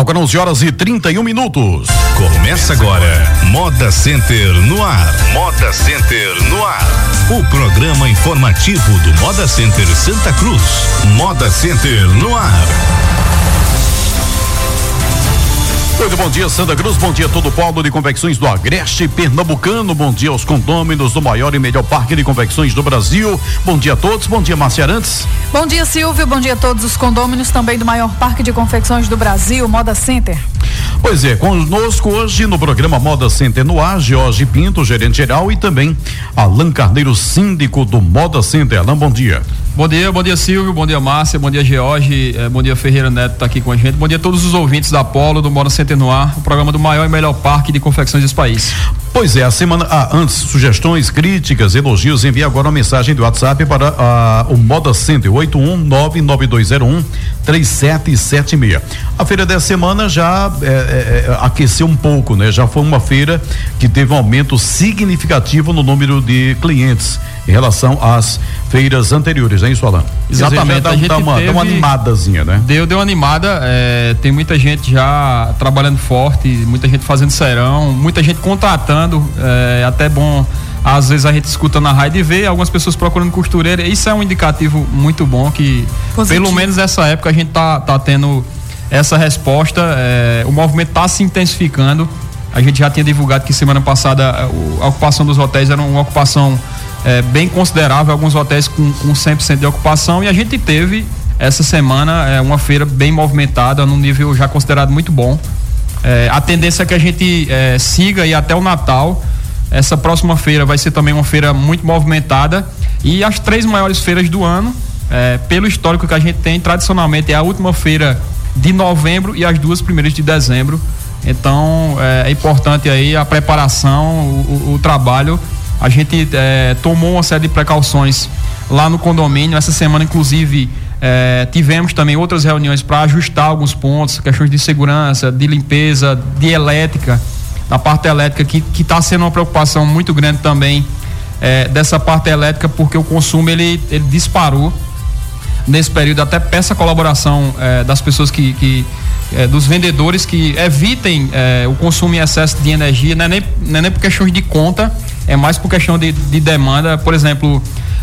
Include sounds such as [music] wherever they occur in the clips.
Agora 11 horas e 31 minutos. Começa agora Moda Center no ar. Moda Center no ar. O programa informativo do Moda Center Santa Cruz. Moda Center no ar. Muito bom dia, Santa Cruz. Bom dia a todo o polo de convecções do Agreste Pernambucano. Bom dia aos condôminos do maior e melhor parque de convecções do Brasil. Bom dia a todos. Bom dia, Márcia Arantes. Bom dia, Silvio. Bom dia a todos os condôminos também do maior parque de confecções do Brasil, Moda Center. Pois é, conosco hoje no programa Moda Center no ar, Jorge Pinto, gerente geral, e também Alan Carneiro, síndico do Moda Center. Alan, bom dia. Bom dia, bom dia Silvio, bom dia Márcia, bom dia George, eh, bom dia Ferreira Neto tá aqui com a gente, bom dia a todos os ouvintes da Polo, do Moda Center no ar, o programa do maior e melhor parque de confecções desse país. Pois é, a semana ah, antes, sugestões, críticas, elogios, envie agora uma mensagem do WhatsApp para ah, o Moda Center 8199201 3776. A feira dessa semana já é, é, aqueceu um pouco, né? Já foi uma feira que teve um aumento significativo no número de clientes em relação às feiras anteriores, hein, Solan? Exatamente. Dá, a gente dá uma, teve, dá uma animadazinha, né? Deu, deu uma animada. É, tem muita gente já trabalhando forte, muita gente fazendo serão, muita gente contratando. É até bom às vezes a gente escuta na rádio e vê algumas pessoas procurando costureira. Isso é um indicativo muito bom que, Positivo. pelo menos nessa época, a gente tá, tá tendo essa resposta. É, o movimento está se intensificando. A gente já tinha divulgado que semana passada a ocupação dos hotéis era uma ocupação é, bem considerável, alguns hotéis com, com 100% de ocupação, e a gente teve essa semana é, uma feira bem movimentada, num nível já considerado muito bom. É, a tendência é que a gente é, siga e até o Natal. Essa próxima feira vai ser também uma feira muito movimentada. E as três maiores feiras do ano, é, pelo histórico que a gente tem, tradicionalmente é a última feira de novembro e as duas primeiras de dezembro. Então é, é importante aí a preparação, o, o, o trabalho a gente é, tomou uma série de precauções lá no condomínio. Essa semana, inclusive, é, tivemos também outras reuniões para ajustar alguns pontos, questões de segurança, de limpeza, de elétrica, da parte elétrica, que está sendo uma preocupação muito grande também é, dessa parte elétrica, porque o consumo ele, ele disparou nesse período. Até peço a colaboração é, das pessoas que, que é, dos vendedores que evitem é, o consumo em excesso de energia, não é nem, não é nem por questões de conta, é mais por questão de, de demanda. Por exemplo,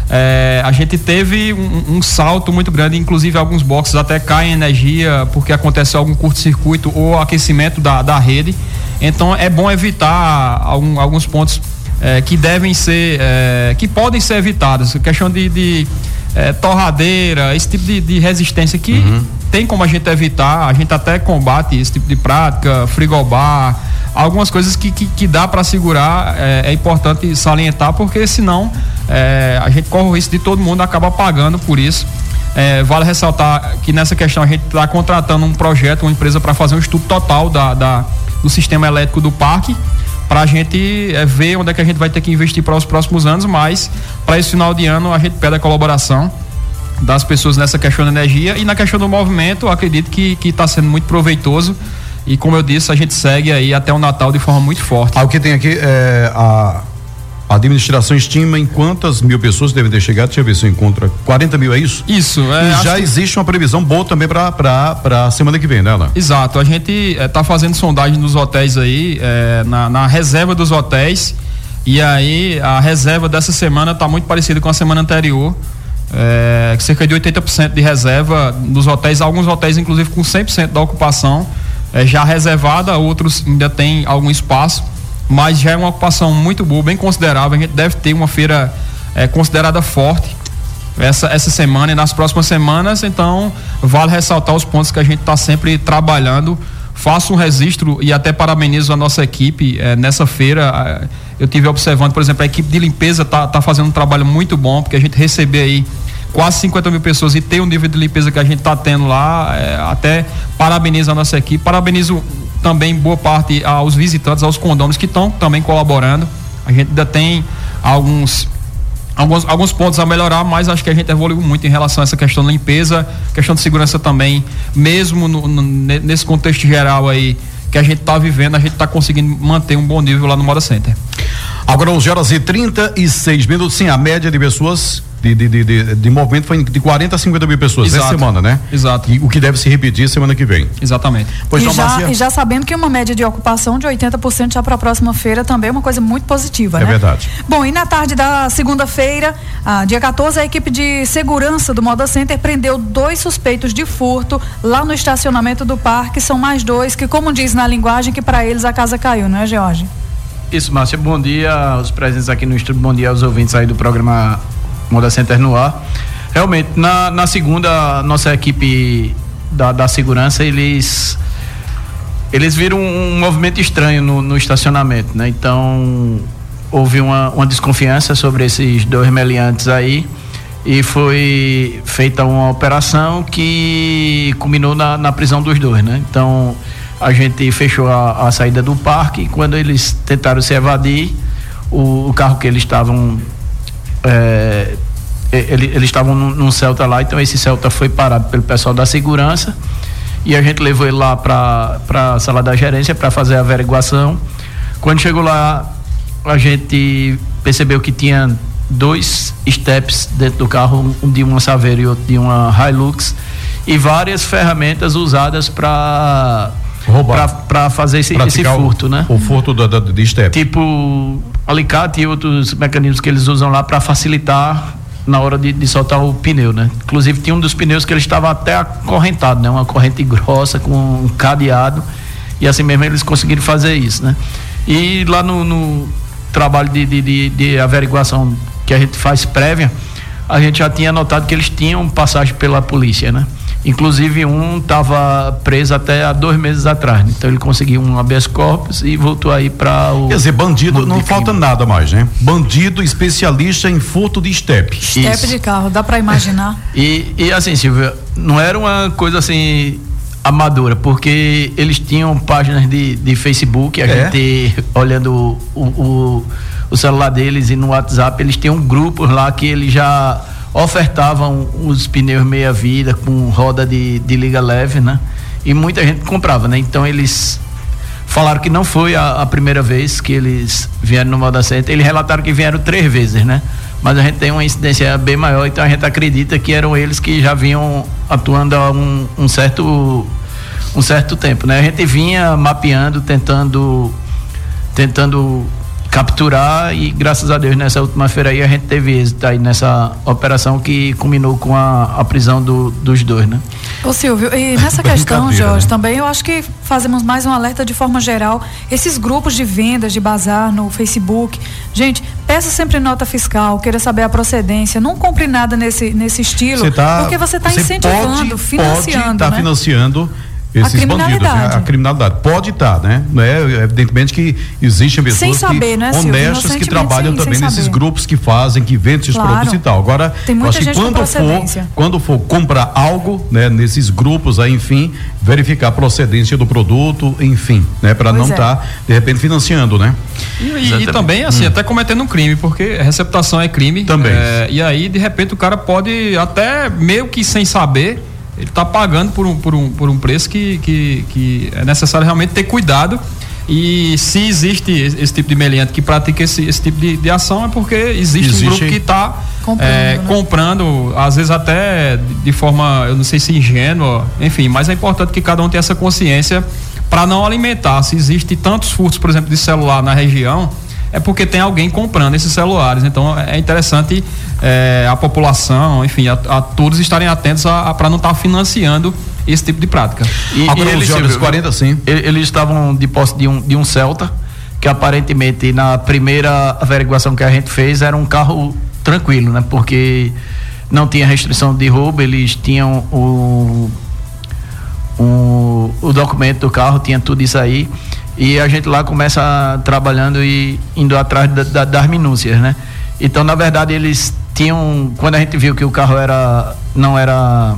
é, a gente teve um, um, salto muito grande, inclusive alguns boxes até caem energia porque aconteceu algum curto-circuito ou aquecimento da, da rede. Então é bom evitar algum, alguns pontos é, que devem ser, é, que podem ser evitados. Questão de, de é, torradeira, esse tipo de, de resistência que uhum. tem como a gente evitar, a gente até combate esse tipo de prática, frigobar algumas coisas que, que, que dá para segurar é, é, importante salientar, porque senão é, a gente corre o risco de todo mundo acabar pagando por isso. É, vale ressaltar que nessa questão a gente está contratando um projeto, uma empresa para fazer um estudo total da, da, do sistema elétrico do parque para a gente é, ver onde é que a gente vai ter que investir para os próximos anos, mas para esse final de ano a gente pede a colaboração das pessoas nessa questão da energia e na questão do movimento, acredito que está sendo muito proveitoso e como eu disse, a gente segue aí até o Natal de forma muito forte. Ah, o que tem aqui é a a administração estima em quantas mil pessoas devem ter chegado? Deixa eu ver se eu encontro. 40 mil, é isso? Isso. É, e já existe uma previsão boa também para a semana que vem, né, Alain? Exato. A gente está é, fazendo sondagem nos hotéis aí, é, na, na, reserva dos hotéis. E aí a reserva dessa semana está muito parecida com a semana anterior. É, cerca de 80% de reserva nos hotéis, alguns hotéis, inclusive, com 100% da ocupação já reservada, outros ainda tem algum espaço, mas já é uma ocupação muito boa, bem considerável. A gente deve ter uma feira é, considerada forte essa, essa semana e nas próximas semanas, então vale ressaltar os pontos que a gente está sempre trabalhando. Faço um registro e até parabenizo a nossa equipe é, nessa feira. Eu tive observando, por exemplo, a equipe de limpeza está tá fazendo um trabalho muito bom, porque a gente recebe aí quase 50 mil pessoas e tem o nível de limpeza que a gente está tendo lá, é, até parabenizo a nossa equipe, parabenizo também boa parte aos visitantes, aos condôminos que estão também colaborando. A gente ainda tem alguns alguns, alguns pontos a melhorar, mas acho que a gente evoluiu muito em relação a essa questão da limpeza, questão de segurança também, mesmo no, no, nesse contexto geral aí que a gente está vivendo, a gente está conseguindo manter um bom nível lá no Moda Center. Agora 11 horas e 36 minutos, sim, a média de pessoas de, de, de, de, de movimento foi de 40 a 50 mil pessoas Exato. essa semana, né? Exato. E o que deve se repetir semana que vem. Exatamente. Pois e, não, já, e já sabendo que uma média de ocupação de 80% já para a próxima feira também é uma coisa muito positiva, É né? verdade. Bom, e na tarde da segunda-feira, ah, dia 14, a equipe de segurança do Moda Center prendeu dois suspeitos de furto lá no estacionamento do parque. São mais dois que, como diz na linguagem, que para eles a casa caiu, não é, George? Isso, Márcia. Bom dia aos presentes aqui no estúdio. Bom dia aos ouvintes aí do programa Moda Center no ar. Realmente, na, na segunda, nossa equipe da, da segurança, eles eles viram um movimento estranho no, no estacionamento, né? Então, houve uma, uma desconfiança sobre esses dois meliantes aí e foi feita uma operação que culminou na, na prisão dos dois, né? Então, a gente fechou a, a saída do parque e quando eles tentaram se evadir, o, o carro que eles estavam é, ele- eles estavam num, num Celta lá, então esse Celta foi parado pelo pessoal da segurança e a gente levou ele lá para a sala da gerência para fazer a averiguação. Quando chegou lá, a gente percebeu que tinha dois steps dentro do carro, um de uma Saveiro e outro de uma Hilux, e várias ferramentas usadas para. Para fazer esse, esse furto, né? O furto da, da, de step. tipo alicate e outros mecanismos que eles usam lá para facilitar na hora de, de soltar o pneu, né? Inclusive tinha um dos pneus que ele estava até acorrentado, né? Uma corrente grossa com um cadeado e assim mesmo eles conseguiram fazer isso, né? E lá no, no trabalho de, de, de averiguação que a gente faz prévia, a gente já tinha notado que eles tinham passagem pela polícia, né? Inclusive um estava preso até há dois meses atrás, né? então ele conseguiu um habeas corpus e voltou aí para o Quer dizer, bandido, não falta crime. nada mais, né? Bandido especialista em furto de step. Step Isso. de carro, dá para imaginar? [laughs] E, e assim, Silvia, não era uma coisa assim amadora, porque eles tinham páginas de, de Facebook, a É? gente olhando o, o, o celular deles e no WhatsApp, eles tinham grupos lá que eles já ofertavam os pneus meia vida com roda de, de liga leve, né? E muita gente comprava, né? Então eles falaram que não foi a, a primeira vez que eles vieram no Moda Center. Eles relataram que vieram três vezes, né? Mas a gente tem uma incidência bem maior, então a gente acredita que eram eles que já vinham atuando há um, um certo um certo tempo, né? A gente vinha mapeando, tentando tentando capturar e graças a Deus nessa última feira aí a gente teve êxito aí nessa operação que culminou com a, a prisão do- dos dois, né? Ô Silvio, e nessa [laughs] questão, Brincadeira, Jorge, né? também eu acho que fazemos mais um alerta de forma geral. Esses grupos de vendas de bazar no Facebook, gente, peça sempre nota fiscal, queira saber a procedência, não compre nada nesse, nesse estilo, Você tá, porque você está incentivando, pode, financiando, Pode tá né? financiando esses bandidos, né? A criminalidade. Pode estar, né? Não é, evidentemente que existem pessoas Sem saber, que, né, honestas que trabalham sem- também nesses saber. grupos que fazem, que vendem esses Claro. produtos e tal. Agora, Tem eu muita acho que quando for, quando for comprar algo, né, nesses grupos aí, enfim, verificar a procedência do produto, enfim, né, para não é. estar de repente financiando, né? E, e- e também, assim, até cometendo um crime, porque receptação é crime. Também. É, e aí, de repente, o cara pode, até meio que sem saber, ele está pagando por um, por um, por um preço que, que, que é necessário realmente ter cuidado. E se existe esse tipo de meliante que pratica esse, esse tipo de, de ação, é porque existe, Existe. um grupo que está Comprando, é, né? comprando, às vezes até de- de forma, eu não sei se ingênua, enfim, mas é importante que cada um tenha essa consciência para não alimentar. Se existe tantos furtos, por exemplo, de celular na região, é porque tem alguém comprando esses celulares. Então é interessante é, a população, enfim, a, a todos estarem atentos para não estar financiando esse tipo de prática. E, e eles, 11 horas e Silvio, 40, sim. Eles estavam de posse de um, de um Celta, que aparentemente na primeira averiguação que a gente fez era um carro tranquilo, né? Porque não tinha restrição de roubo, eles tinham o, o, o documento do carro, tinha tudo isso aí. E a gente lá começa trabalhando e indo atrás da- da- das minúcias, né? Então, na verdade, eles tinham. Quando a gente viu que o carro era, não era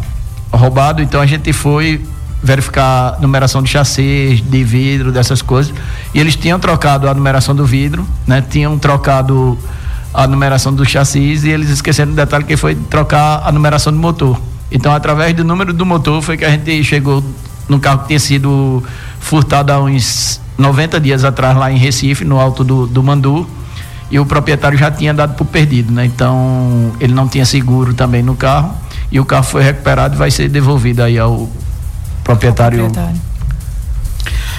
roubado, então a gente foi verificar a numeração de chassi, de vidro, dessas coisas. E eles tinham trocado a numeração do vidro, né? Tinham trocado a numeração dos chassis e eles esqueceram do detalhe que foi trocar a numeração do motor. Então, através do número do motor foi que a gente chegou no carro que tinha sido furtado há uns 90 dias atrás lá em Recife, no alto do, do Mandu. e o proprietário já tinha dado por perdido, né? Então ele não tinha seguro também no carro e o carro foi recuperado e vai ser devolvido aí ao proprietário. proprietário.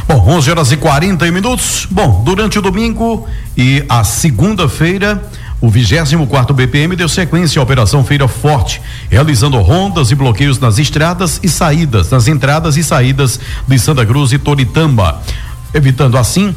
Bom, 11 horas e 40 minutos. Bom, durante o domingo e a segunda-feira, o 24 BPM deu sequência à Operação Feira Forte, realizando rondas e bloqueios nas estradas e saídas, nas entradas e saídas de Santa Cruz e Toritamba, evitando assim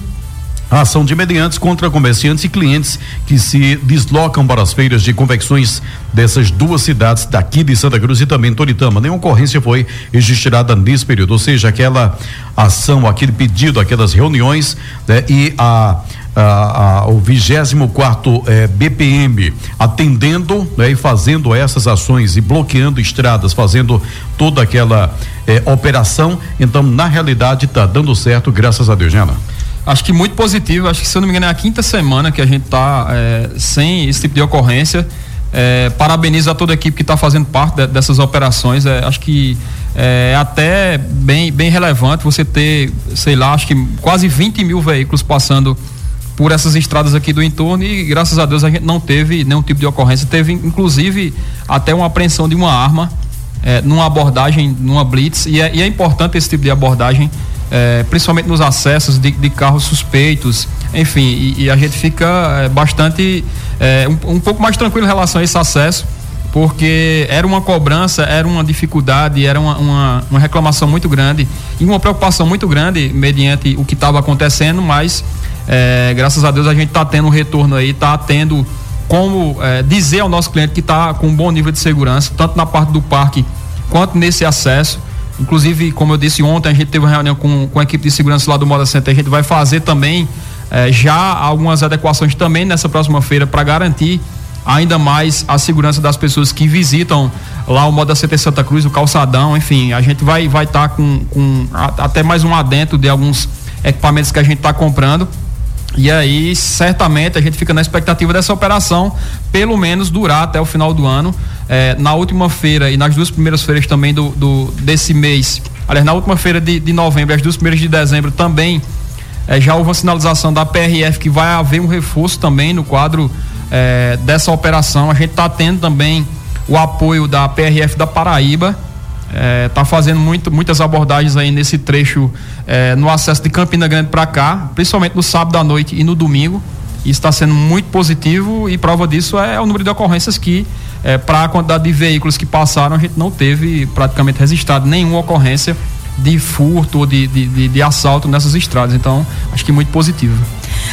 a ação de mediantes contra comerciantes e clientes que se deslocam para as feiras de confecções dessas duas cidades daqui de Santa Cruz e também Toritama. Nenhuma ocorrência foi registrada nesse período, ou seja, aquela ação, aquele pedido, aquelas reuniões né, e a a, a, o 24 eh, BPM atendendo né, e fazendo essas ações e bloqueando estradas, fazendo toda aquela eh, operação. Então, na realidade, está dando certo, graças a Deus, Jana. Acho que muito positivo. Acho que, se eu não me engano, é a quinta semana que a gente está é, sem esse tipo de ocorrência. É, parabenizo a toda a equipe que está fazendo parte de, dessas operações. Acho que é até bem, bem relevante você ter, sei lá, acho que quase 20 mil veículos passando por essas estradas aqui do entorno e graças a Deus a gente não teve nenhum tipo de ocorrência. Teve inclusive até uma apreensão de uma arma é, numa abordagem, numa blitz, e é, e é importante esse tipo de abordagem é, principalmente nos acessos de, de carros suspeitos, enfim, e, e a gente fica é, bastante um, um, pouco mais tranquilo em relação a esse acesso, porque era uma cobrança, era uma dificuldade, era uma, uma, uma reclamação muito grande e uma preocupação muito grande mediante o que estava acontecendo, mas é, graças a Deus a gente está tendo um retorno aí, está tendo como é, dizer ao nosso cliente que está com um bom nível de segurança, tanto na parte do parque quanto nesse acesso. Inclusive, como eu disse ontem, a gente teve uma reunião com, com a equipe de segurança lá do Moda Center. A gente vai fazer também eh, já algumas adequações também nessa próxima feira para garantir ainda mais a segurança das pessoas que visitam lá o Moda Center Santa Cruz, o calçadão, enfim, a gente vai vai estar tá com, com a, até mais um adentro de alguns equipamentos que a gente está comprando. E aí, certamente, a gente fica na expectativa dessa operação, pelo menos durar até o final do ano. É, na última feira e nas duas primeiras feiras também do, do desse mês, aliás, na última feira de, de novembro, as duas primeiras de dezembro também, é, já houve uma sinalização da PRF que vai haver um reforço também no quadro é, dessa operação. A gente está tendo também o apoio da PRF da Paraíba está é, fazendo muito, muitas abordagens aí nesse trecho é, no acesso de Campina Grande para cá, principalmente no sábado à noite e no domingo. Isso está sendo muito positivo e prova disso é o número de ocorrências que, é, para a quantidade de veículos que passaram, a gente não teve praticamente registrado nenhuma ocorrência de furto ou de, de, de, de assalto nessas estradas. Então, acho que muito positivo.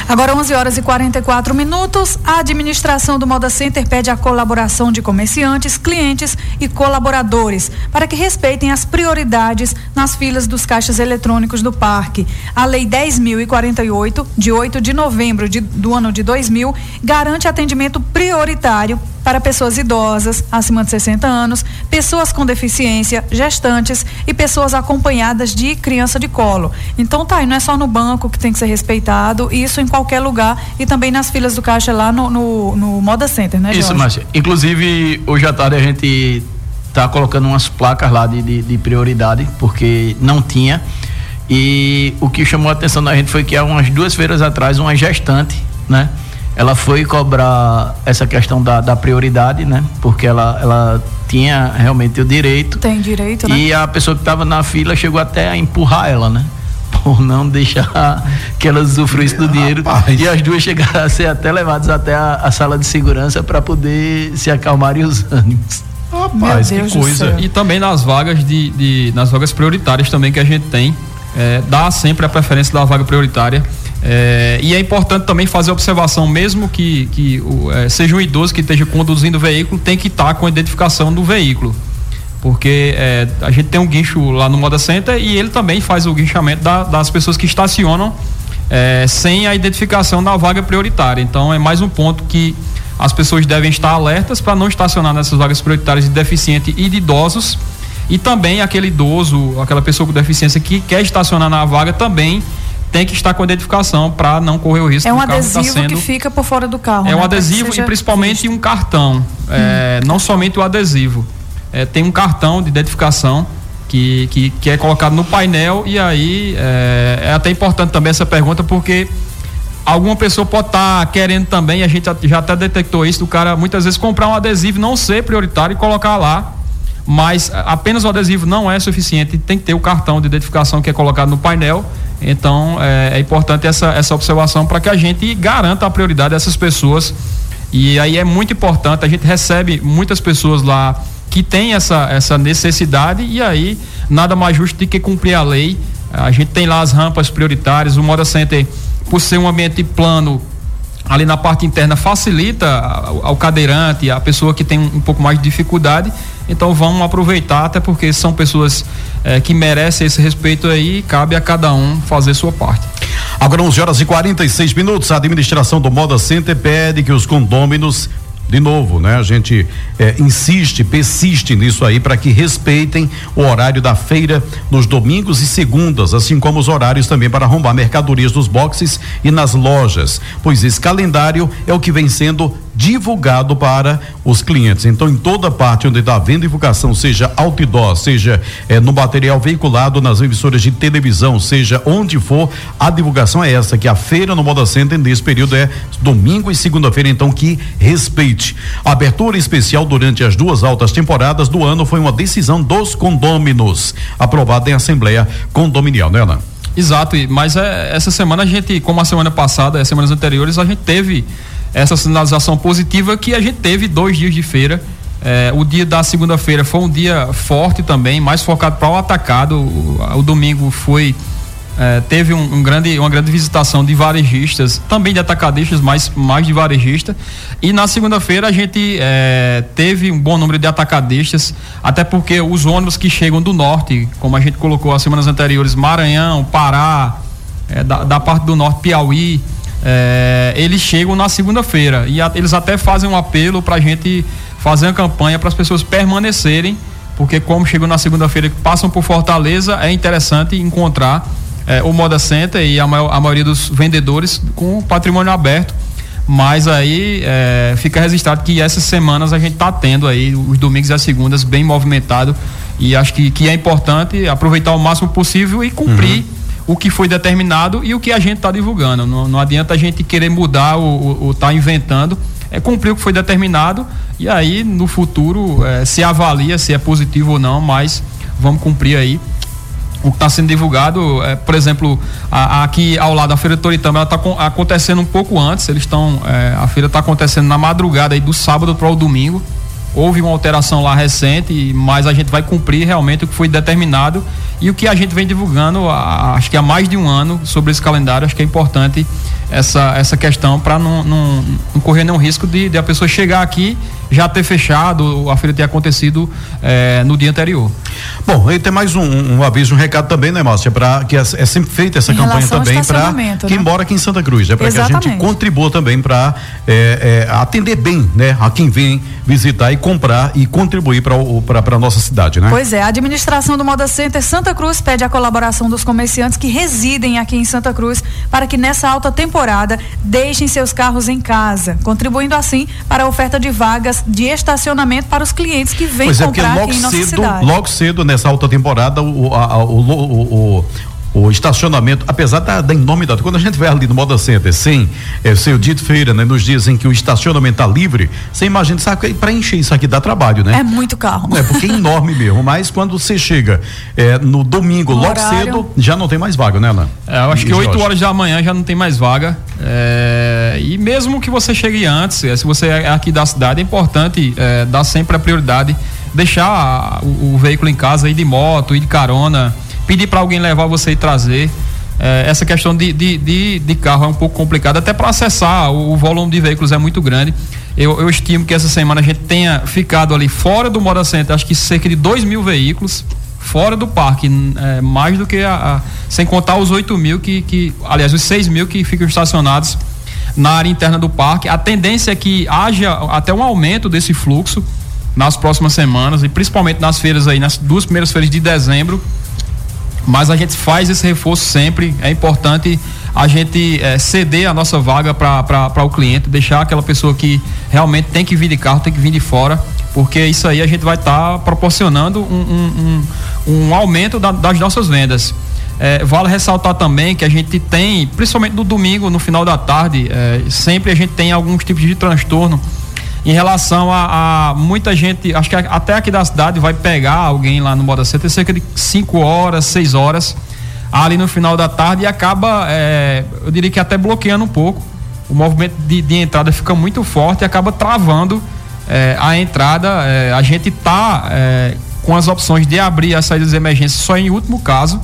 Agora 11 horas e 44 minutos. A administração do Moda Center pede a colaboração de comerciantes, clientes e colaboradores para que respeitem as prioridades nas filas dos caixas eletrônicos do parque. A Lei 10.048, de 8 de novembro de, do ano de 2000, garante atendimento prioritário para pessoas idosas, acima de 60 anos, pessoas com deficiência, gestantes e pessoas acompanhadas de criança de colo. Então tá aí, não é só no banco que tem que ser respeitado, isso em qualquer lugar e também nas filas do caixa lá no, no, no Moda Center, né, Jorge? Isso, Márcia. Inclusive, hoje à tarde a gente tá colocando umas placas lá de, de, de prioridade, porque não tinha. E o que chamou a atenção da gente foi que há umas duas feiras atrás, uma gestante, né? Ela foi cobrar essa questão da, da prioridade, né? Porque ela, ela tinha realmente o direito. Tem direito, né? E a pessoa que estava na fila chegou até a empurrar ela, né? [laughs] Por não deixar que ela usufruísse do dinheiro. Rapaz. E as duas chegaram a ser até levadas até a, a sala de segurança para poder se acalmarem os [laughs] ânimos. Rapaz, que coisa. E também nas vagas de, de, nas vagas prioritárias também que a gente tem, é, dá sempre a preferência da vaga prioritária é, e é importante também fazer observação, mesmo que, que é, seja um idoso que esteja conduzindo o veículo, tem que estar tá com a identificação do veículo. Porque é, a gente tem um guincho lá no Moda Center e ele também faz o guinchamento da, das pessoas que estacionam é, sem a identificação da vaga prioritária. Então é mais um ponto que as pessoas devem estar alertas para não estacionar nessas vagas prioritárias de deficiente e de idosos. E também aquele idoso, aquela pessoa com deficiência que quer estacionar na vaga também tem que estar com identificação para não correr o risco é um tá adesivo tá sendo... que fica por fora do carro é né? um adesivo e principalmente visto. um cartão hum. é, não somente o adesivo é, tem um cartão de identificação que, que, que é colocado no painel e aí é, é até importante também essa pergunta porque alguma pessoa pode estar tá querendo também, a gente já até detectou isso, do cara muitas vezes comprar um adesivo, não ser prioritário e colocar lá, mas apenas o adesivo não é suficiente, tem que ter o cartão de identificação que é colocado no painel. Então é, é importante essa, essa observação para que a gente garanta a prioridade dessas pessoas. E aí é muito importante, a gente recebe muitas pessoas lá que têm essa, essa necessidade, e aí nada mais justo do que cumprir a lei. A gente tem lá as rampas prioritárias, o Moda Center por ser um ambiente plano, ali na parte interna facilita ao cadeirante, a pessoa que tem um pouco mais de dificuldade. Então vamos aproveitar, até porque são pessoas eh, que merecem esse respeito aí, cabe a cada um fazer sua parte. Agora 11 horas e 46 minutos, a administração do Moda Center pede que os condôminos de novo, né? A gente é, insiste, persiste nisso aí para que respeitem o horário da feira nos domingos e segundas, assim como os horários também para arrombar mercadorias nos boxes e nas lojas, pois esse calendário é o que vem sendo divulgado para os clientes. Então, em toda parte onde está havendo divulgação, seja outdoor, seja eh, no material veiculado nas emissoras de televisão, seja onde for, a divulgação é essa, que a feira no Moda Center nesse período é domingo e segunda-feira, então que respeite. A abertura especial durante as duas altas temporadas do ano foi uma decisão dos condôminos, aprovada em Assembleia Condominial, né, Ana? Exato, mas é, essa semana a gente, como a semana passada, as semanas anteriores, a gente teve essa sinalização positiva que a gente teve dois dias de feira. É, o dia da segunda-feira foi um dia forte também, mais focado para o atacado. O, o domingo foi é, teve um, um, grande, uma grande visitação de varejistas, também de atacadistas, mas mais de varejista. E na segunda-feira a gente é, teve um bom número de atacadistas, até porque os ônibus que chegam do norte, como a gente colocou as semanas anteriores, Maranhão, Pará, é, da, da parte do norte, Piauí, é, eles chegam na segunda-feira e a, eles até fazem um apelo para a gente fazer uma campanha para as pessoas permanecerem, porque como chegam na segunda-feira passam por Fortaleza, é interessante encontrar é, o Moda Center e a, maior, a, maioria dos vendedores com patrimônio aberto. Mas aí é, fica registrado que essas semanas a gente está tendo aí os domingos e as segundas bem movimentado e acho que, que é importante aproveitar o máximo possível e cumprir. Uhum o que foi determinado e o que a gente está divulgando. Não, não, adianta a gente querer mudar ou estar tá inventando. É cumprir o que foi determinado e aí no futuro é, se avalia se é positivo ou não, mas vamos cumprir aí o que está sendo divulgado, é, por exemplo, a, a aqui ao lado da feira de Toritama, ela está acontecendo um pouco antes. Eles estão, é, a feira está acontecendo na madrugada aí do sábado para o domingo. Houve uma alteração lá recente, mas a gente vai cumprir realmente o que foi determinado e o que a gente vem divulgando, acho que há mais de um ano sobre esse calendário. Acho que é importante essa, essa questão para não, não, não, correr nenhum risco de, de, a pessoa chegar aqui já ter fechado, a feira ter acontecido é, no dia anterior. Bom, e tem mais um, um, aviso, um recado também, né, Márcia? Para que é, é, sempre feita essa em campanha também para né? quem mora aqui em Santa Cruz, é para que a gente contribua também para é, é, atender bem, né, a quem vem visitar e comprar e contribuir para a nossa cidade, né? Pois é, a administração do Moda Center Santa Cruz pede a colaboração dos comerciantes que residem aqui em Santa Cruz para que nessa alta temporada deixem seus carros em casa, contribuindo assim para a oferta de vagas de estacionamento para os clientes que vêm pois é, comprar é, aqui em nossa cedo, cidade. Logo cedo, nessa alta temporada, o, a, o, o, o o estacionamento, apesar da, da enormidade, quando a gente vai ali no Moda Center, sem é, ser o dito feira, né, nos dizem que o estacionamento tá livre, você imagina, sabe, para encher isso aqui dá trabalho, né? É muito carro. É, porque é enorme mesmo, mas quando você chega é, no domingo, no logo horário... cedo, já não tem mais vaga, né, Ana? É, eu acho e que 8 horas da manhã já não tem mais vaga, é, e mesmo que você chegue antes, é, se você é aqui da cidade, é importante é, dar sempre a prioridade, deixar o, o veículo em casa, ir de moto, ir de carona, pedir para alguém levar você e trazer. É, essa questão de, de, de, de, carro é um pouco complicada, até para acessar, o, o, volume de veículos é muito grande. Eu, eu, estimo que essa semana a gente tenha ficado ali fora do Moda Center, acho que cerca de 2 mil veículos fora do parque, é, mais do que a, a, sem contar os 8 mil que, que, aliás, os 6 mil que ficam estacionados na área interna do parque. A tendência é que haja até um aumento desse fluxo nas próximas semanas e principalmente nas feiras aí, nas duas primeiras feiras de dezembro, mas a gente faz esse reforço sempre. É importante a gente é, ceder a nossa vaga para o cliente, deixar aquela pessoa que realmente tem que vir de carro, tem que vir de fora, porque isso aí a gente vai estar tá proporcionando um, um, um, um aumento da, das nossas vendas. É, vale ressaltar também que a gente tem, principalmente no domingo, no final da tarde, é, sempre a gente tem alguns tipos de transtorno em relação a, a, muita gente, acho que até aqui da cidade vai pegar alguém lá no Moda Center cerca de 5 horas, 6 horas ali no final da tarde e acaba, é, eu diria que até bloqueando um pouco. O movimento de, de entrada fica muito forte e acaba travando é, a entrada. É, a gente está é, com as opções de abrir as saídas de emergência só em último caso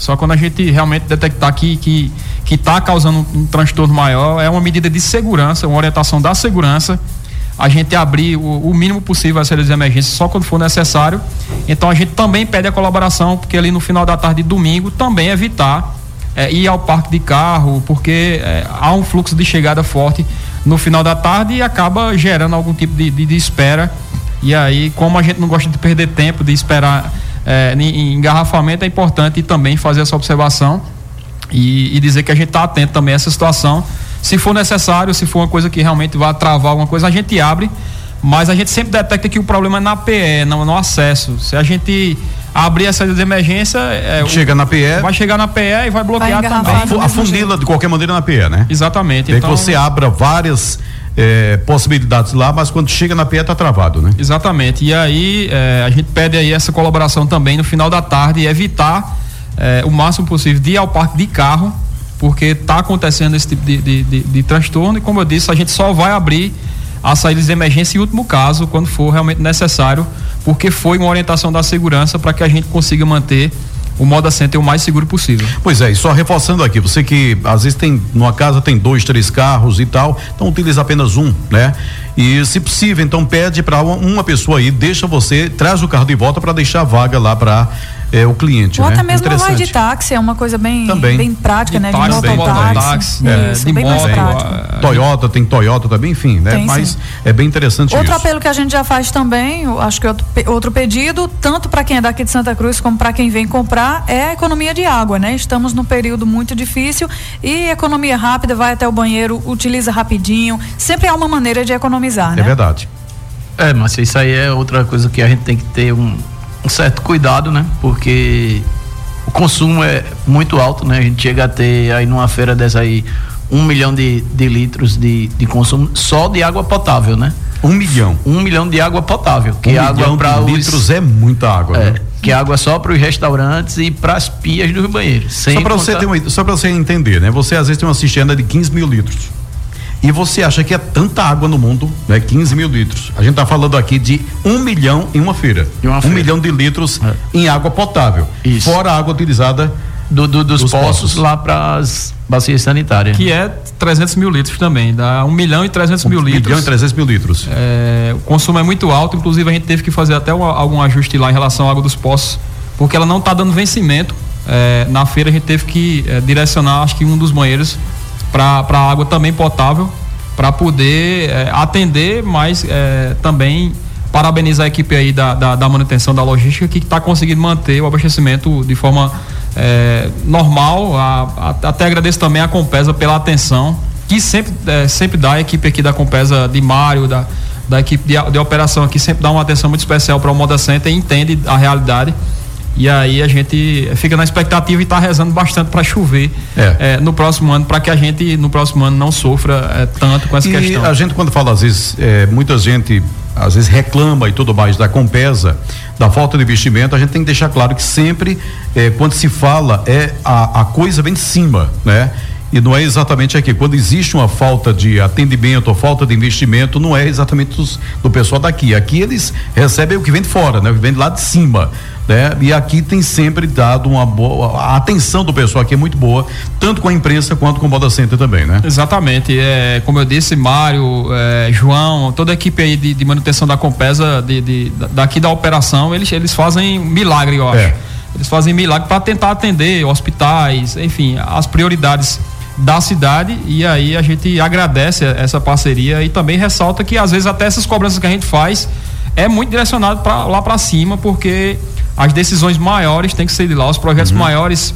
só quando a gente realmente detectar que que que está causando um, um, transtorno maior, é uma medida de segurança, uma orientação da segurança, a gente abrir o, o mínimo possível as saídas de emergência só quando for necessário. Então a gente também pede a colaboração, porque ali no final da tarde de domingo também evitar é, ir ao parque de carro, porque é, há um fluxo de chegada forte no final da tarde e acaba gerando algum tipo de, de, de espera. E aí, como a gente não gosta de perder tempo, de esperar é, em engarrafamento, é importante também fazer essa observação e, e dizer que a gente está atento também a essa situação. Se for necessário, se for uma coisa que realmente vai travar alguma coisa, a gente abre, mas a gente sempre detecta que o problema é na PE, não no acesso. Se a gente abrir a saída de emergência. É, Chega o, na PE. Vai chegar na PE e vai bloquear vai também. A, fundila de qualquer maneira na PE, né? Exatamente. Então, que você abra várias é, possibilidades lá, mas quando chega na PE está travado, né? Exatamente. E aí é, a gente pede aí essa colaboração também no final da tarde e evitar é, o máximo possível de ir ao parque de carro, porque está acontecendo esse tipo de, de, de, de, transtorno e como eu disse, a gente só vai abrir as saídas de emergência em último caso, quando for realmente necessário, porque foi uma orientação da segurança para que a gente consiga manter o Moda Center o mais seguro possível. Pois é, e só reforçando aqui, você que às vezes tem numa casa tem dois, três carros e tal, então utiliza apenas um, né? E se possível, então pede para uma pessoa aí, deixa você, traz o carro de volta para deixar a vaga lá para é, o cliente. Ou né? até mesmo vai de táxi, é uma coisa bem, também. bem prática, de né? Táxi, de mototáxi. É, Isso, de bem moto, mais prático. Toyota, tem Toyota também, enfim, né? Tem, Mas sim. é bem interessante Outro isso. apelo que a gente já faz também, acho que outro, outro pedido, tanto para quem é daqui de Santa Cruz como para quem vem comprar, é a economia de água, né? Estamos num período muito difícil e economia rápida, vai até o banheiro, utiliza rapidinho. Sempre há uma maneira de economizar, é né? É verdade. É, mas isso aí é outra coisa que a gente tem que ter um, um certo cuidado, né? Porque o consumo é muito alto, né? A gente chega a ter aí numa feira dessa aí um milhão de, de litros de, de consumo só de água potável, né? Um milhão. Um milhão de água potável. Que um água para litros é muita água, é, né? Que água só para os restaurantes e para as pias dos banheiros. Só para contar... você ter uma, só para você entender, né? Você às vezes tem uma cisterna de 15 mil litros e você acha que é tanta água no mundo, né? 15 mil litros. A gente está falando aqui de um milhão em uma feira. Uma um feira. milhão de litros é. em água potável. Isso. Fora a água utilizada do, do, dos, dos, poços, poços. lá para as bacias sanitárias. Que é 300 mil litros também, dá 1 milhão e 300 um mil litros. 1 milhão e 300 mil litros. É, o consumo é muito alto, inclusive a gente teve que fazer até um, algum ajuste lá em relação à água dos poços, porque ela não está dando vencimento. É, na feira a gente teve que é, direcionar, acho que um dos banheiros para água também potável, para poder é, atender, mas é, também parabenizar a equipe aí da, da, da manutenção da logística que está conseguindo manter o abastecimento de forma é, normal. A, a, até agradeço também a Compesa pela atenção que sempre, é, sempre dá a equipe aqui da Compesa de Mário, da, da equipe de, de operação aqui, sempre dá uma atenção muito especial para o Moda Center e entende a realidade. E aí a gente fica na expectativa e está rezando bastante para chover é. É, no próximo ano, para que a gente no próximo ano não sofra é, tanto com essa e questão. A gente quando fala às vezes, é, muita gente às vezes reclama e tudo mais da Compesa, da falta de investimento, a gente tem que deixar claro que sempre é, quando se fala é a, a coisa vem de cima, né? E não é exatamente aqui. Quando existe uma falta de atendimento ou falta de investimento, não é exatamente dos, do pessoal daqui. Aqui eles recebem o que vem de fora, né? O que vem de lá de cima. Né? E aqui tem sempre dado uma boa. A atenção do pessoal aqui é muito boa, tanto com a imprensa quanto com o Moda Center também, né? Exatamente. É, como eu disse, Mário, é, João, toda a equipe aí de, de manutenção da Compesa, de, de, daqui da operação, eles, eles fazem milagre, eu acho. É. Eles fazem milagre para tentar atender hospitais, enfim, as prioridades da cidade e aí a gente agradece essa parceria e também ressalta que às vezes até essas cobranças que a gente faz é muito direcionado para lá para cima porque as decisões maiores têm que ser de lá, os projetos uhum. maiores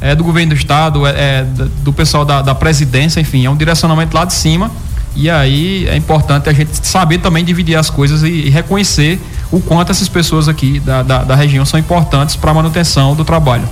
é, do governo do estado, é, é do pessoal da, da presidência, enfim, é um direcionamento lá de cima e aí é importante a gente saber também dividir as coisas e, e reconhecer o quanto essas pessoas aqui da, da, da região são importantes para a manutenção do trabalho.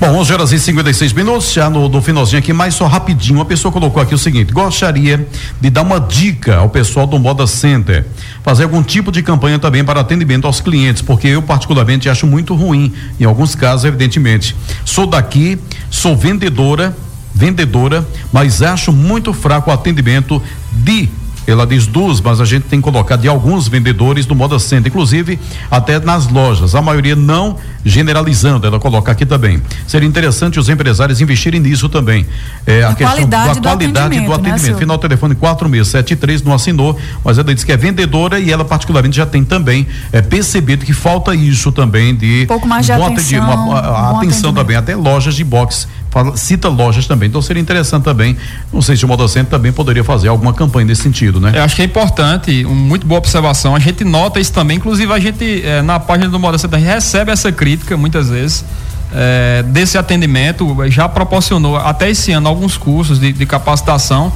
Bom, 11 horas e 56 minutos, já no, no finalzinho aqui, mais só rapidinho. Uma pessoa colocou aqui o seguinte: gostaria de dar uma dica ao pessoal do Moda Center, fazer algum tipo de campanha também para atendimento aos clientes, porque eu, particularmente, acho muito ruim, em alguns casos, evidentemente. Sou daqui, sou vendedora, vendedora, mas acho muito fraco o atendimento de ela diz dos, mas a gente tem que colocar de alguns vendedores do Moda Center, inclusive até nas lojas. A maioria não generalizando, ela coloca aqui também. Seria interessante os empresários investirem nisso também. É, a, a questão da qualidade do atendimento. Do atendimento. Né, Final telefone 4673 não assinou, mas ela diz que é vendedora e ela particularmente já tem também é, percebido que falta isso também de um pouco mais de atenção, uma, a, atenção também, até lojas de boxe fala, cita lojas também. Então seria interessante também, não sei se o Modocentro também poderia fazer alguma campanha nesse sentido, né? Eu acho que é importante, um, muito boa observação. A gente nota isso também, inclusive a gente eh, na página do Modocentro recebe essa crítica muitas vezes. Eh, desse atendimento já proporcionou até esse ano alguns cursos de, de capacitação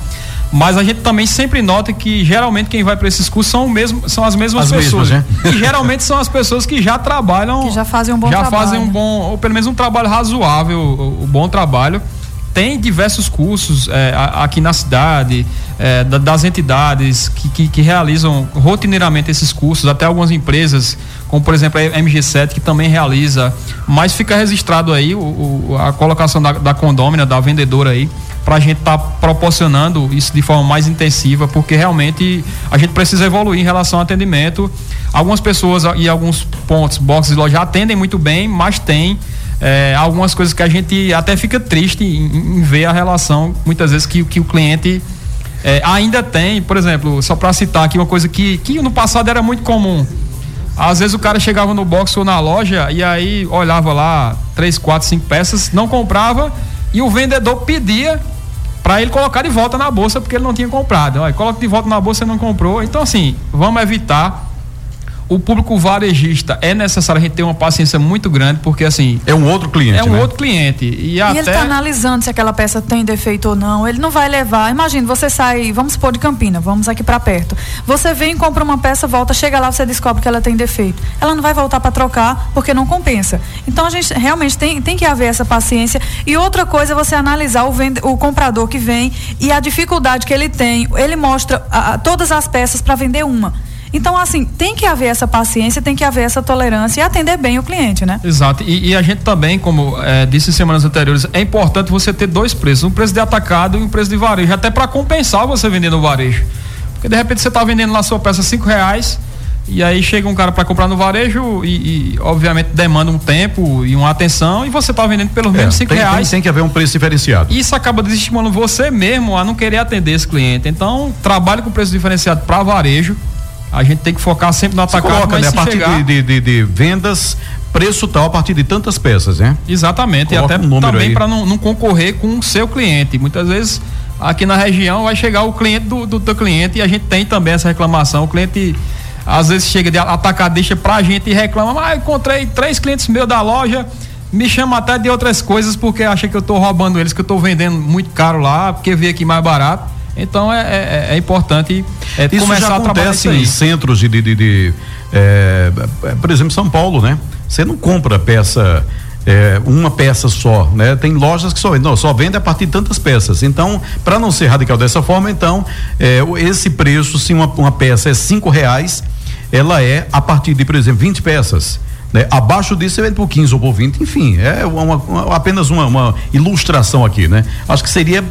mas a gente também sempre nota que geralmente quem vai para esses cursos são, mesmo, são as mesmas as pessoas. Mesmas, né? E geralmente são as pessoas que já trabalham. Que já fazem um bom já trabalho. Já fazem um bom, ou pelo menos um trabalho razoável, o, um bom trabalho. Tem diversos cursos é, aqui na cidade, é, das entidades que, que, que, realizam rotineiramente esses cursos, até algumas empresas, como por exemplo a MG7, que também realiza, mas fica registrado aí o, o a colocação da, da condômina, da vendedora aí, para a gente estar tá proporcionando isso de forma mais intensiva, porque realmente a gente precisa evoluir em relação ao atendimento. Algumas pessoas e alguns pontos, boxes e lojas atendem muito bem, mas tem é, algumas coisas que a gente até fica triste em, em ver a relação, muitas vezes, que, que o cliente é, ainda tem. Por exemplo, só para citar aqui uma coisa que, que no passado era muito comum. Às vezes o cara chegava no box ou na loja e aí olhava lá três, quatro, cinco peças, não comprava e o vendedor pedia para ele colocar de volta na bolsa porque ele não tinha comprado. Olha, coloca de volta na bolsa e não comprou. Então, assim, vamos evitar o público varejista é necessário a gente ter uma paciência muito grande, porque assim. É um outro cliente. É um né? outro cliente. E, e até... ele está analisando se aquela peça tem defeito ou não. Ele não vai levar. Imagina, você sai, vamos supor, de Campina, vamos aqui para perto. Você vem, compra uma peça, volta, chega lá, você descobre que ela tem defeito. Ela não vai voltar para trocar porque não compensa. Então a gente realmente tem, tem que haver essa paciência. E outra coisa é você analisar o, vende, o comprador que vem e a dificuldade que ele tem. Ele mostra a, a, todas as peças para vender uma. Então, assim, tem que haver essa paciência, tem que haver essa tolerância e atender bem o cliente, né? Exato. E, e a gente também, como é, disse em semanas anteriores, é importante você ter dois preços, um preço de atacado e um preço de varejo, até para compensar você vender no varejo. Porque de repente você está vendendo lá sua peça cinco reais, e aí chega um cara para comprar no varejo e, e, obviamente demanda um tempo e uma atenção e você está vendendo pelo menos é, cinco tem, reais. Tem, tem, que haver um preço diferenciado. Isso acaba desestimulando você mesmo a não querer atender esse cliente. Então trabalhe com preço diferenciado para varejo a gente tem que focar sempre no atacado, coloca, né? A partir chegar... de, de, de, vendas, preço tal a partir de tantas peças, né? Exatamente, coloca e até um também para não, não, concorrer com o seu cliente. Muitas vezes aqui na região vai chegar o cliente do, do teu cliente e a gente tem também essa reclamação. O cliente às vezes chega de atacar, deixa pra gente e reclama, mas ah, encontrei três clientes meus da loja, me chama até de outras coisas porque acha que eu tô roubando eles, que eu tô vendendo muito caro lá, porque veio aqui mais barato. Então é, é, é importante é, isso começar já acontece em centros de, de, de, de é, por exemplo, São Paulo, né? Você não compra peça é, uma peça só, né? Tem lojas que só não, só vende a partir de tantas peças. Então, para não ser radical dessa forma, então é, esse preço, se uma, uma peça é cinco reais, ela é a partir de, por exemplo, 20 peças. Né? Abaixo disso você vende por 15 ou por 20, enfim, é uma, uma, apenas uma, uma ilustração aqui, né? Acho que seria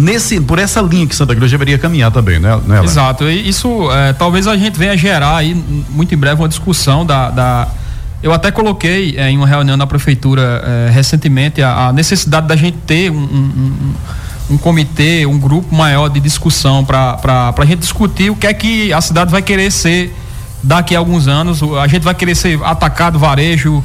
nesse por essa linha que Santa Cruz deveria caminhar também, né? né Exato. E isso é, talvez a gente venha gerar aí muito em breve uma discussão da, da eu até coloquei é, em uma reunião na prefeitura é, recentemente a, a, necessidade da gente ter um, um, um, um comitê, um grupo maior de discussão para a gente discutir o que é que a cidade vai querer ser daqui a alguns anos. A gente vai querer ser atacado varejo.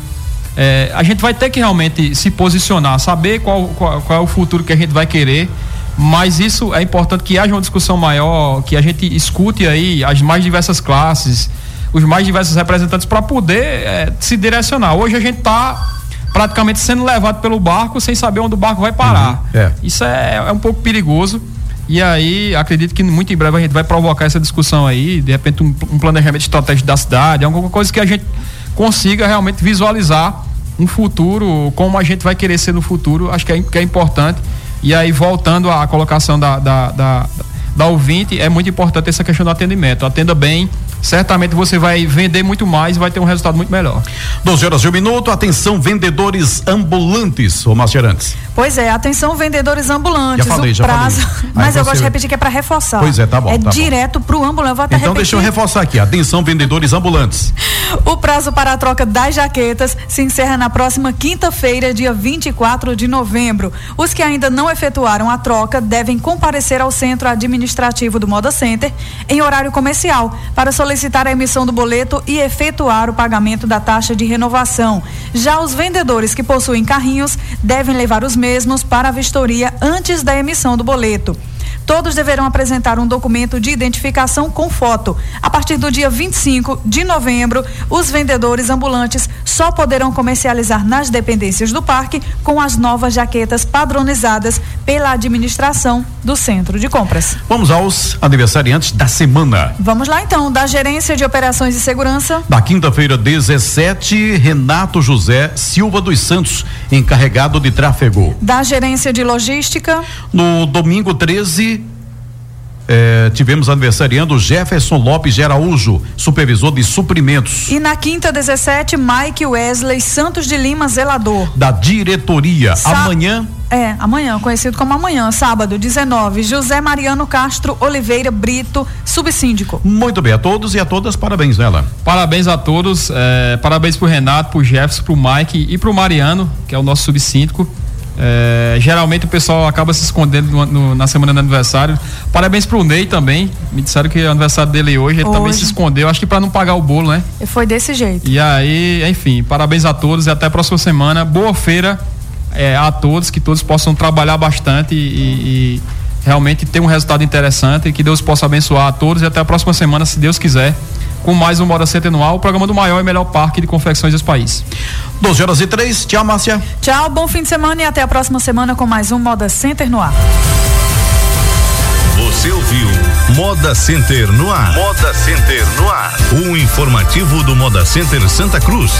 É, a gente vai ter que realmente se posicionar, saber qual, qual, qual é o futuro que a gente vai querer mas isso é importante que haja uma discussão maior, que a gente escute aí as mais diversas classes, os mais diversos representantes para poder é, se direcionar. Hoje a gente está praticamente sendo levado pelo barco sem saber onde o barco vai parar. Uhum, é. Isso é, é, um pouco perigoso. E aí, acredito que muito em breve a gente vai provocar essa discussão aí, de repente um, um planejamento estratégico da cidade, alguma coisa que a gente consiga realmente visualizar um futuro, como a gente vai querer ser no futuro, acho que é, que é importante. E aí, voltando à colocação da, da, da, da ouvinte, é muito importante essa questão do atendimento. Atenda bem, certamente você vai vender muito mais e vai ter um resultado muito melhor. 12 horas e um minuto, atenção vendedores ambulantes, ô Macerantes. Pois é, atenção vendedores ambulantes. Já falei, o já prazo, falei. mas Aí eu você- gosto de repetir que é para reforçar. Pois é, tá bom, É tá bom. direto pro ambulante. Vou até Então repetir. deixa eu reforçar aqui, atenção vendedores ambulantes. [laughs] O prazo para a troca das jaquetas se encerra na próxima quinta-feira, dia 24 de novembro. Os que ainda não efetuaram a troca devem comparecer ao centro administrativo do Moda Center em horário comercial para solicitar a emissão do boleto e efetuar o pagamento da taxa de renovação. Já os vendedores que possuem carrinhos devem levar os mesmos para a vistoria antes da emissão do boleto. Todos deverão apresentar um documento de identificação com foto. A partir do dia 25 de novembro, os vendedores ambulantes só poderão comercializar nas dependências do parque com as novas jaquetas padronizadas pela administração do centro de compras. Vamos aos aniversariantes da semana. Vamos lá então, da Gerência de Operações e Segurança. Da quinta-feira, 17, Renato José Silva dos Santos, encarregado de tráfego. Da Gerência de Logística. No domingo 13, eh, tivemos aniversariando Jefferson Lopes de Araújo, supervisor de suprimentos. E na quinta 17, Mike Wesley Santos de Lima, zelador. Da diretoria. Sá- Amanhã, É, amanhã, conhecido como amanhã, sábado, 19, José Mariano Castro Oliveira Brito, subsíndico. muito bem, a todos e a todas, parabéns nela. Parabéns a todos, eh, parabéns pro Renato, pro Jefferson, pro Mike e pro Mariano, que é o nosso subsíndico. Eh, geralmente o pessoal acaba se escondendo no- no- na semana do aniversário. Parabéns pro Ney também. Me disseram que é o aniversário dele hoje, ele também Hoje. se escondeu, acho que para não pagar o bolo, né? E foi desse jeito. E aí, enfim, parabéns a todos e até a próxima semana. Boa feira eh, a todos, que todos possam trabalhar bastante e, e realmente ter um resultado interessante. Que Deus possa abençoar a todos e até a próxima semana, se Deus quiser, com mais um Moda Center no ar, o programa do maior e melhor parque de confecções desse país. 12 horas e 3, tchau, Márcia. Tchau, bom fim de semana e até a próxima semana com mais um Moda Center no ar. Você ouviu Moda Center no ar. Moda Center no ar. O informativo do Moda Center Santa Cruz.